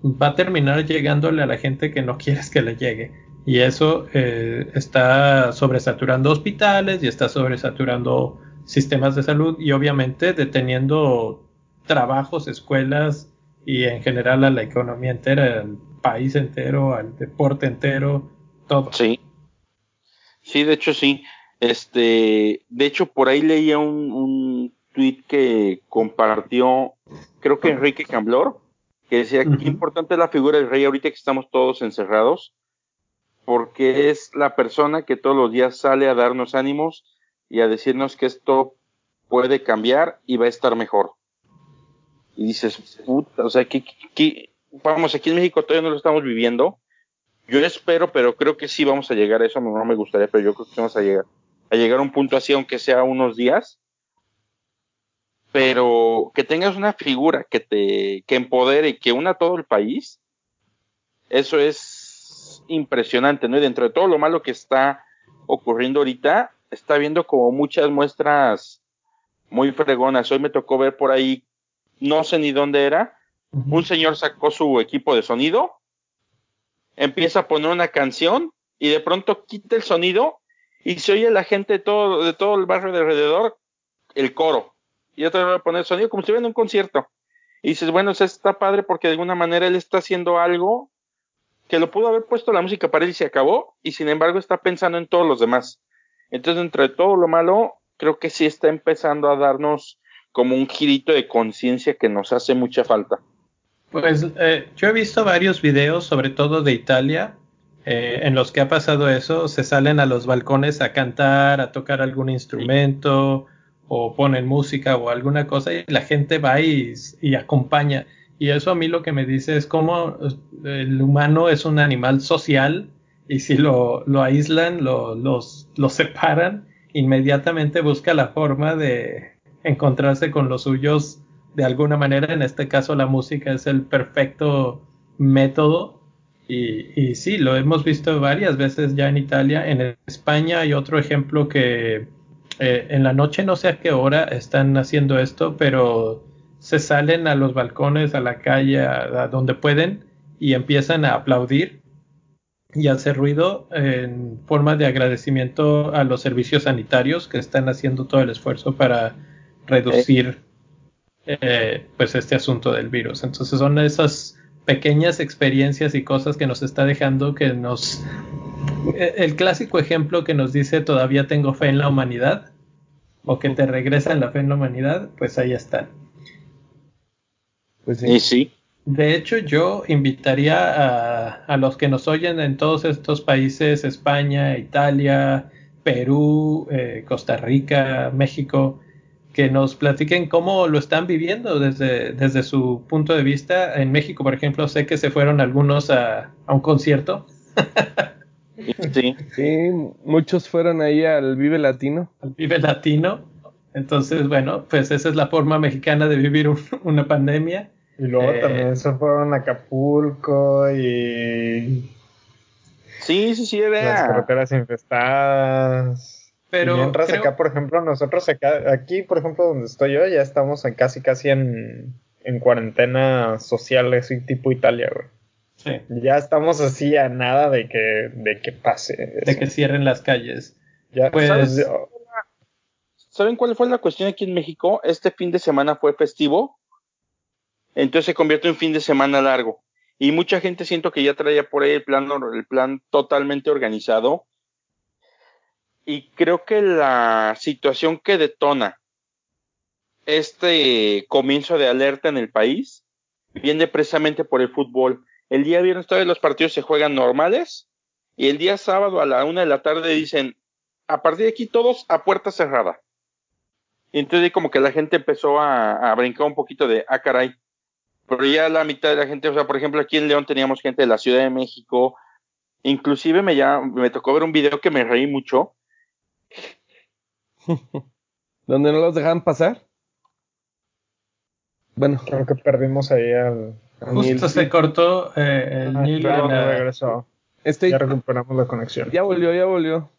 va a terminar llegándole a la gente que no quieres que le llegue. Y eso eh, está sobresaturando hospitales y está sobresaturando sistemas de salud y obviamente deteniendo trabajos, escuelas y en general a la economía entera, al país entero, al deporte entero, todo. Sí. Sí, de hecho sí. Este, de hecho por ahí leía un, un tweet que compartió, creo que Enrique Camblor, que decía que importante es la figura del rey ahorita que estamos todos encerrados, porque es la persona que todos los días sale a darnos ánimos y a decirnos que esto puede cambiar y va a estar mejor. Y dices, puta, o sea, que, vamos, aquí en México todavía no lo estamos viviendo. Yo espero, pero creo que sí vamos a llegar a eso, no me gustaría, pero yo creo que vamos a llegar a llegar a un punto así, aunque sea unos días, pero que tengas una figura que te que empodere y que una todo el país, eso es impresionante, ¿no? Y dentro de todo lo malo que está ocurriendo ahorita, está viendo como muchas muestras muy fregonas. Hoy me tocó ver por ahí, no sé ni dónde era, un señor sacó su equipo de sonido, empieza a poner una canción y de pronto quita el sonido y se oye la gente de todo, de todo el barrio de alrededor, el coro y otra vez a poner sonido como si estuviera en un concierto. Y dices, bueno, está padre porque de alguna manera él está haciendo algo que lo pudo haber puesto la música para él y se acabó, y sin embargo está pensando en todos los demás. Entonces, entre todo lo malo, creo que sí está empezando a darnos como un girito de conciencia que nos hace mucha falta. Pues eh, yo he visto varios videos, sobre todo de Italia, eh, en los que ha pasado eso, se salen a los balcones a cantar, a tocar algún instrumento, o ponen música o alguna cosa y la gente va y, acompaña. Y eso a mí lo que me dice es cómo eh, el humano es un animal social y si lo, lo aíslan, lo, los, lo separan, inmediatamente busca la forma de encontrarse con los suyos de alguna manera. En este caso la música es el perfecto método. Y, y sí, lo hemos visto varias veces ya en Italia. En España hay otro ejemplo que eh, en la noche no sé a qué hora están haciendo esto, pero se salen a los balcones, a la calle, a, donde pueden y empiezan a aplaudir y hacer ruido en forma de agradecimiento a los servicios sanitarios que están haciendo todo el esfuerzo para reducir eh, pues este asunto del virus. Entonces son esas pequeñas experiencias y cosas que nos está dejando que nos el clásico ejemplo que nos dice todavía tengo fe en la humanidad o que te regresa la fe en la humanidad, pues ahí están. Pues sí. sí. De hecho, yo invitaría a, los que nos oyen en todos estos países, España, Italia, Perú, eh, Costa Rica, México, que nos platiquen cómo lo están viviendo desde, desde su punto de vista. En México, por ejemplo, sé que se fueron algunos a, a un concierto. Sí. sí, muchos fueron ahí al Vive Latino. Al Vive Latino. Entonces, bueno, pues esa es la forma mexicana de vivir una pandemia. Y luego eh, también se fueron a Acapulco y. Sí, sí, sí, vea. Las carreteras infestadas. Pero. mientras acá, por ejemplo, nosotros acá, aquí, por ejemplo, donde estoy yo, ya estamos en casi, casi en, en cuarentena social, así tipo Italia, güey. Ya estamos así a nada de que, de que pase. De que cierren las calles. Ya, pues, ¿Saben cuál fue la cuestión aquí en México? Este fin de semana fue festivo, entonces se convierte en un fin de semana largo. Y mucha gente siento que ya traía por ahí el plan, el plan totalmente organizado. Y creo que la situación que detona este comienzo de alerta en el país viene precisamente por el fútbol. El día viernes todos los partidos se juegan normales y el día sábado a la una de la tarde dicen, a partir de aquí todos a puerta cerrada. Y entonces como que la gente empezó a, a brincar un poquito de, ah, caray. Pero ya la mitad de la gente, o sea, por ejemplo, aquí en León teníamos gente de la Ciudad de México. Inclusive me, ya, me tocó ver un video que me reí mucho. ¿Donde no los dejaban pasar? Bueno. Creo que perdimos ahí al... Justo se cortó eh, el ah, regresó. Estoy... Ya recuperamos la conexión. Ya volvió, ya volvió.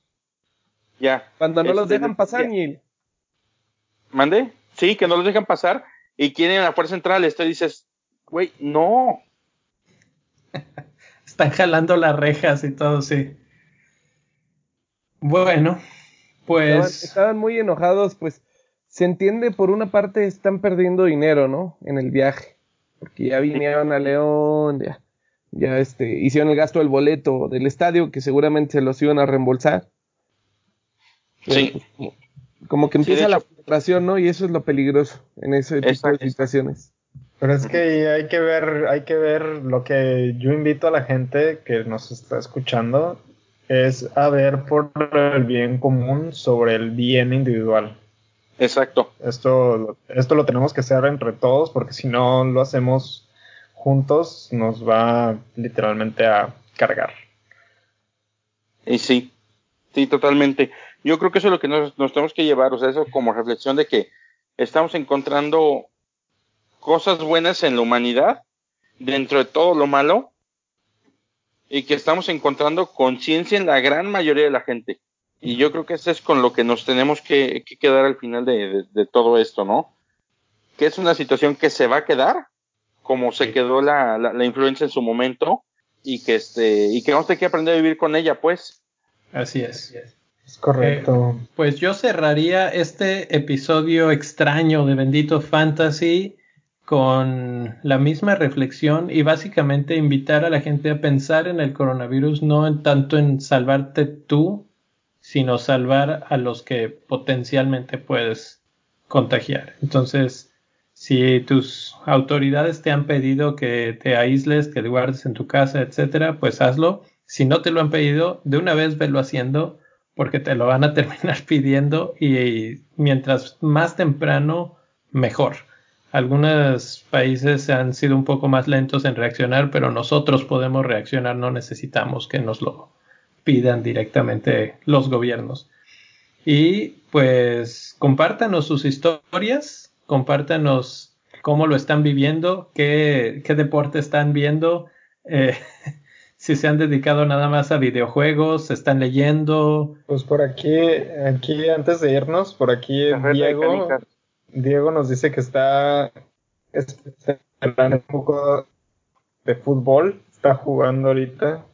Ya. Cuando no los Este, dejan pasar. Neil. ¿Mande? Sí, que no los dejan pasar y quieren la fuerza central. Esto dices, güey, no. Están jalando las rejas y todo, sí. Bueno, Estaban, pues estaban muy enojados, pues se entiende, por una parte están perdiendo dinero, ¿no? En el viaje. Porque ya vinieron a León, ya, ya este, hicieron el gasto del boleto del estadio, que seguramente se los iban a reembolsar. Sí. pues, como, como que Sí, empieza la frustración, ¿no? Y eso es lo peligroso en ese tipo Exacto. de situaciones. Pero es que hay que ver, hay que ver lo que yo invito a la gente que nos está escuchando es a ver por el bien común sobre el bien individual. Exacto. Esto, esto lo tenemos que hacer entre todos porque si no lo hacemos juntos nos va literalmente a cargar. Y sí, sí, totalmente. Yo creo que eso es lo que nos, nos tenemos que llevar, o sea, eso como reflexión de que estamos encontrando cosas buenas en la humanidad, dentro de todo lo malo, y que estamos encontrando conciencia en la gran mayoría de la gente. Y yo creo que eso es con lo que nos tenemos que, que quedar al final de, de- de todo esto, ¿no? Que es una situación que se va a quedar, como se quedó la, la, la influencia en su momento, y que este, y que vamos a tener que aprender a vivir con ella, pues. así es. Es correcto. Pues yo cerraría este episodio extraño de Bendito Fantasy con la misma reflexión y básicamente invitar a la gente a pensar en el coronavirus no en tanto en salvarte tú, sino salvar a los que potencialmente puedes contagiar. Entonces, si tus autoridades te han pedido que te aísles, que te guardes en tu casa, etcétera, pues hazlo. Si no te lo han pedido, de una vez velo haciendo porque te lo van a terminar pidiendo y mientras más temprano, mejor. Algunos países han sido un poco más lentos en reaccionar, pero nosotros podemos reaccionar, no necesitamos que nos lo pidan directamente los gobiernos. Y pues compártanos sus historias, compártanos cómo lo están viviendo, qué, qué deporte están viendo, eh, si se han dedicado nada más a videojuegos, están leyendo. Pues por aquí, aquí antes de irnos, por aquí Diego. Diego nos dice que está esperando un poco de fútbol, está jugando ahorita.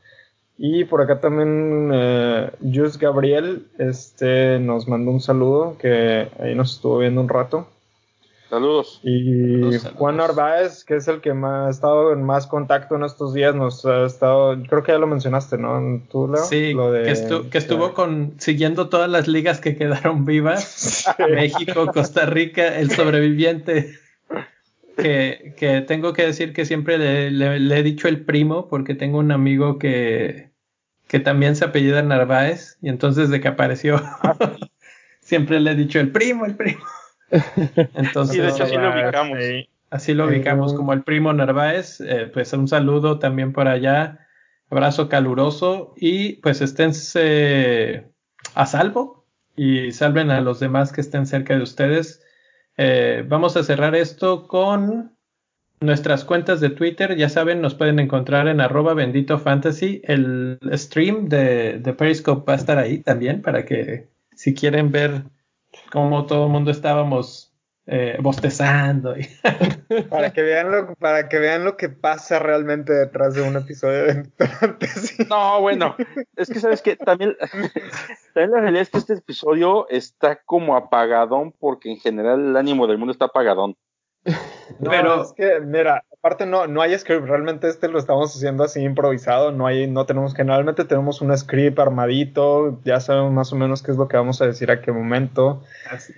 Y por acá también eh, Jus Gabriel este, nos mandó un saludo, que ahí nos estuvo viendo un rato. Saludos. Y Saludos, saludos. Juan Narváez, que es el que más, ha estado en más contacto en estos días, nos ha estado, creo que ya lo mencionaste, ¿no? ¿Tú, Leo? Sí, Lo de- que, estu- que estuvo con, siguiendo todas las ligas que quedaron vivas. México, Costa Rica, el sobreviviente. Que, que tengo que decir que siempre le, le- le he dicho el primo, porque tengo un amigo que, que también se apellida Narváez, y entonces de que apareció, siempre le he dicho el primo, el primo. Entonces, Sí, de hecho, así lo Narváez, ubicamos. sí. Así lo ubicamos como el primo Narváez. eh, pues un saludo también por allá. Abrazo caluroso y pues esténse a salvo y salven a los demás que estén cerca de ustedes. Eh, vamos a cerrar esto con nuestras cuentas de Twitter. Ya saben, nos pueden encontrar en arroba bendito fantasy. El stream de, de Periscope va a estar ahí también para que si quieren ver cómo todo el mundo estábamos eh, bostezando. Y Para que vean lo, para que vean lo que pasa realmente detrás de un episodio de. No, bueno, es que sabes que también, también la realidad es que este episodio está como apagadón porque en general el ánimo del mundo está apagadón. No, Pero- es que, mira, aparte no, no hay script, realmente este lo estamos haciendo así improvisado, no hay, no tenemos, generalmente tenemos un script armadito, ya sabemos más o menos qué es lo que vamos a decir a qué momento.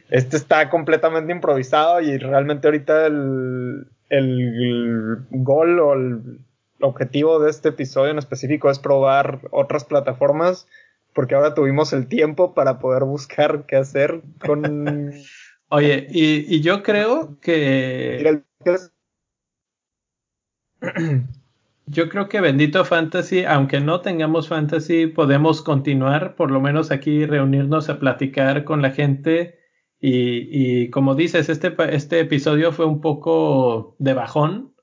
Este está completamente improvisado y realmente ahorita el, el gol o el objetivo de este episodio en específico es probar otras plataformas porque ahora tuvimos el tiempo para poder buscar qué hacer con... Oye, y, y yo creo que... Yo creo que Bendito Fantasy, aunque no tengamos Fantasy, podemos continuar, por lo menos aquí reunirnos a platicar con la gente. Y, y como dices, este, este episodio fue un poco de bajón,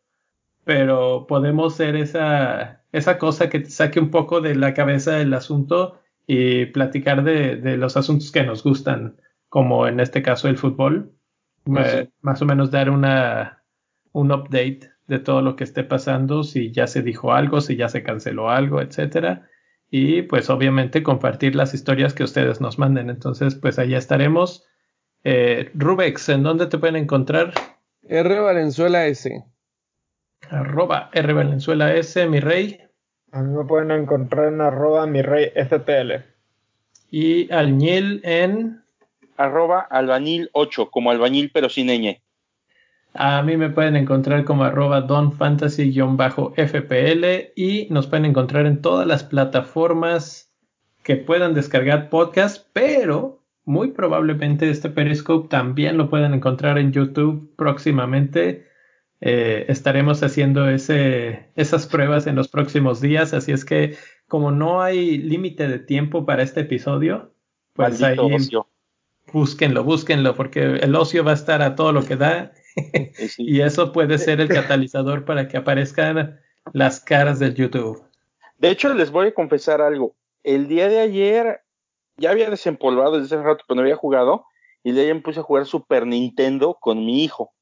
pero podemos ser esa, esa cosa que te saque un poco de la cabeza del asunto y platicar de, de los asuntos que nos gustan, como en este caso el fútbol. Eh, más o menos dar una, un update de todo lo que esté pasando, si ya se dijo algo, si ya se canceló algo, etcétera. Y pues obviamente compartir las historias que ustedes nos manden. Entonces, pues allá estaremos. Eh, Rubex, ¿en dónde te pueden encontrar? R Valenzuela S. Arroba R Valenzuela S, mi rey. A mí me pueden encontrar en arroba mi rey FPL. Y Alñil en arroba albañil 8, como albañil pero sin ñ. A mí me pueden encontrar como arroba donfantasy-fpl y nos pueden encontrar en todas las plataformas que puedan descargar podcast, pero muy probablemente este Periscope también lo pueden encontrar en YouTube próximamente. Eh, estaremos haciendo ese, esas pruebas en los próximos días, así es que como no hay límite de tiempo para este episodio, pues ahí búsquenlo, búsquenlo, porque el ocio va a estar a todo lo que da y eso puede ser el catalizador para que aparezcan las caras del YouTube. De hecho, les voy a confesar algo. El día de ayer ya había desempolvado desde hace rato, pero no había jugado. Y de ahí me puse a jugar Super Nintendo con mi hijo.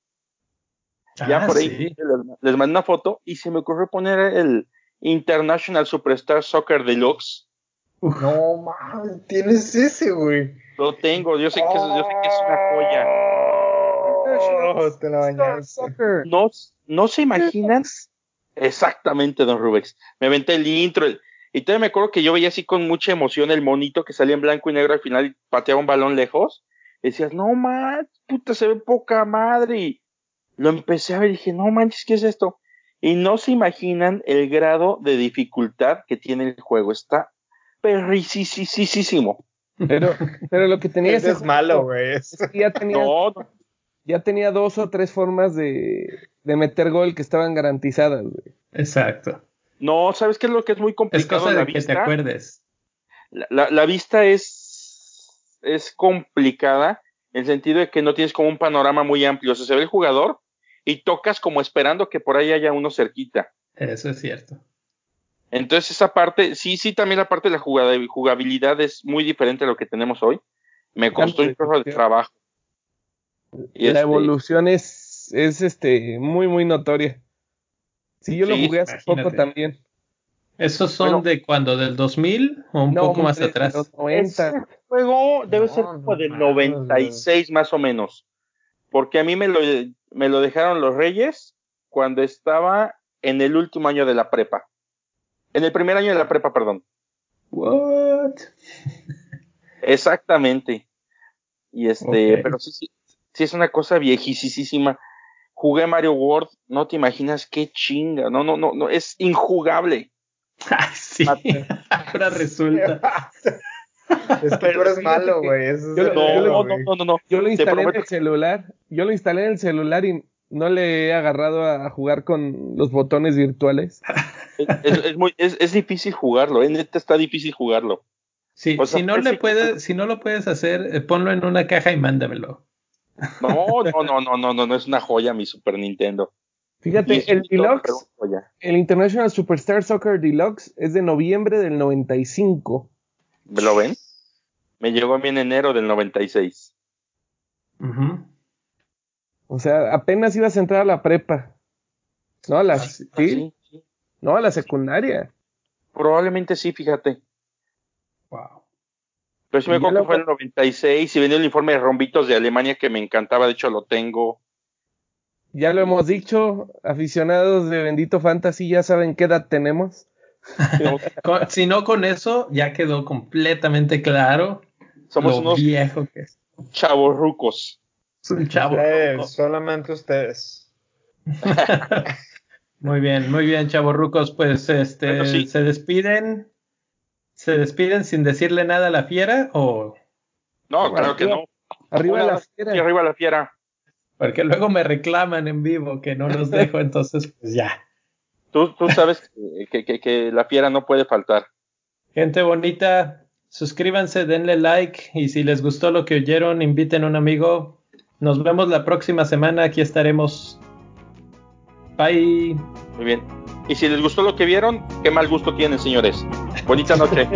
ya ah, por ahí les, mandé una foto y se me ocurrió poner el International Superstar Soccer Deluxe. No, man, tienes ese, güey. Lo tengo, yo sé que, yo sé que es una joya. No, no se imaginan. Exactamente, don Rubex. Me aventé el intro. y todavía me acuerdo que yo veía así con mucha emoción el monito que salía en blanco y negro al final y pateaba un balón lejos. Y decías, no man, puta, se ve poca madre. Y lo empecé a ver y dije, no manches, ¿qué es esto? Y no se imaginan el grado de dificultad que tiene el juego. Está perricisísimo. Pero, pero lo que tenía es malo, güey. Ya tenía, no, ya tenía dos o tres formas de, de meter gol que estaban garantizadas, güey. Exacto. No, ¿sabes qué es lo que es muy complicado? Es cosa de que te acuerdes. La, la, vista es, es complicada en el sentido de que no tienes como un panorama muy amplio. O sea, se ve el jugador y tocas como esperando que por ahí haya uno cerquita. Eso es cierto. Entonces esa parte, sí, sí, también la parte de la jugabilidad es muy diferente a lo que tenemos hoy. Me costó un poco de la este, evolución es, es este, muy, muy notoria. Sí, yo lo jugué hace poco también. ¿Esos son de cuando? ¿Del 2000 o un poco más atrás? Los 90. juego debe ser como del 96 más o menos. Porque a mí me lo, me lo dejaron los Reyes cuando estaba en el último año de la prepa. En el primer año de la prepa, perdón. What? Exactamente. Y este, pero sí, sí, sí es una cosa viejísima. Jugué Mario World, no te imaginas qué chinga, no, no, no, no, es injugable. Ay, sí, ahora resulta. es que tú eres malo, güey. Yo, no, no, no, no, Yo lo instalé en el celular, yo lo instalé en el celular y no le he agarrado a jugar con los botones virtuales. es, muy, es, es, difícil jugarlo, ¿eh? neta está difícil jugarlo. Sí, si no le puedes, si no lo puedes hacer, eh, ponlo en una caja y mándamelo. No, no, no, no, no, no, no es una joya mi Super Nintendo. Fíjate, el Deluxe, el International Superstar Soccer Deluxe es de noviembre del 95. ¿Me lo ven? Me llegó a mí en enero del 96. O sea, apenas ibas a entrar a la prepa. No, a la, ah, ¿sí? sí. No, a la secundaria. Probablemente sí, fíjate. Pero sí me acuerdo que fue en el 96 y venía el uniforme de rombitos de Alemania que me encantaba, de hecho lo tengo. ya lo hemos dicho, aficionados de Bendito Fantasy ya saben qué edad tenemos. si no con eso, ya quedó completamente claro Somos unos viejo que es. chavos rucos. un chavo. solamente ustedes. muy bien, muy bien, chavos rucos. Pues este, se despiden. ¿Se despiden sin decirle nada a la fiera o...? No, claro que no. Arriba la fiera. Y arriba la fiera. Porque luego me reclaman en vivo que no los dejo, entonces pues ya. Tú, tú sabes que, que, que, la fiera no puede faltar. Gente bonita, suscríbanse, denle like y si les gustó lo que oyeron, inviten a un amigo. Nos vemos la próxima semana, aquí estaremos. Bye. Muy bien. Y si les gustó lo que vieron, qué mal gusto tienen, señores. Bonita noche.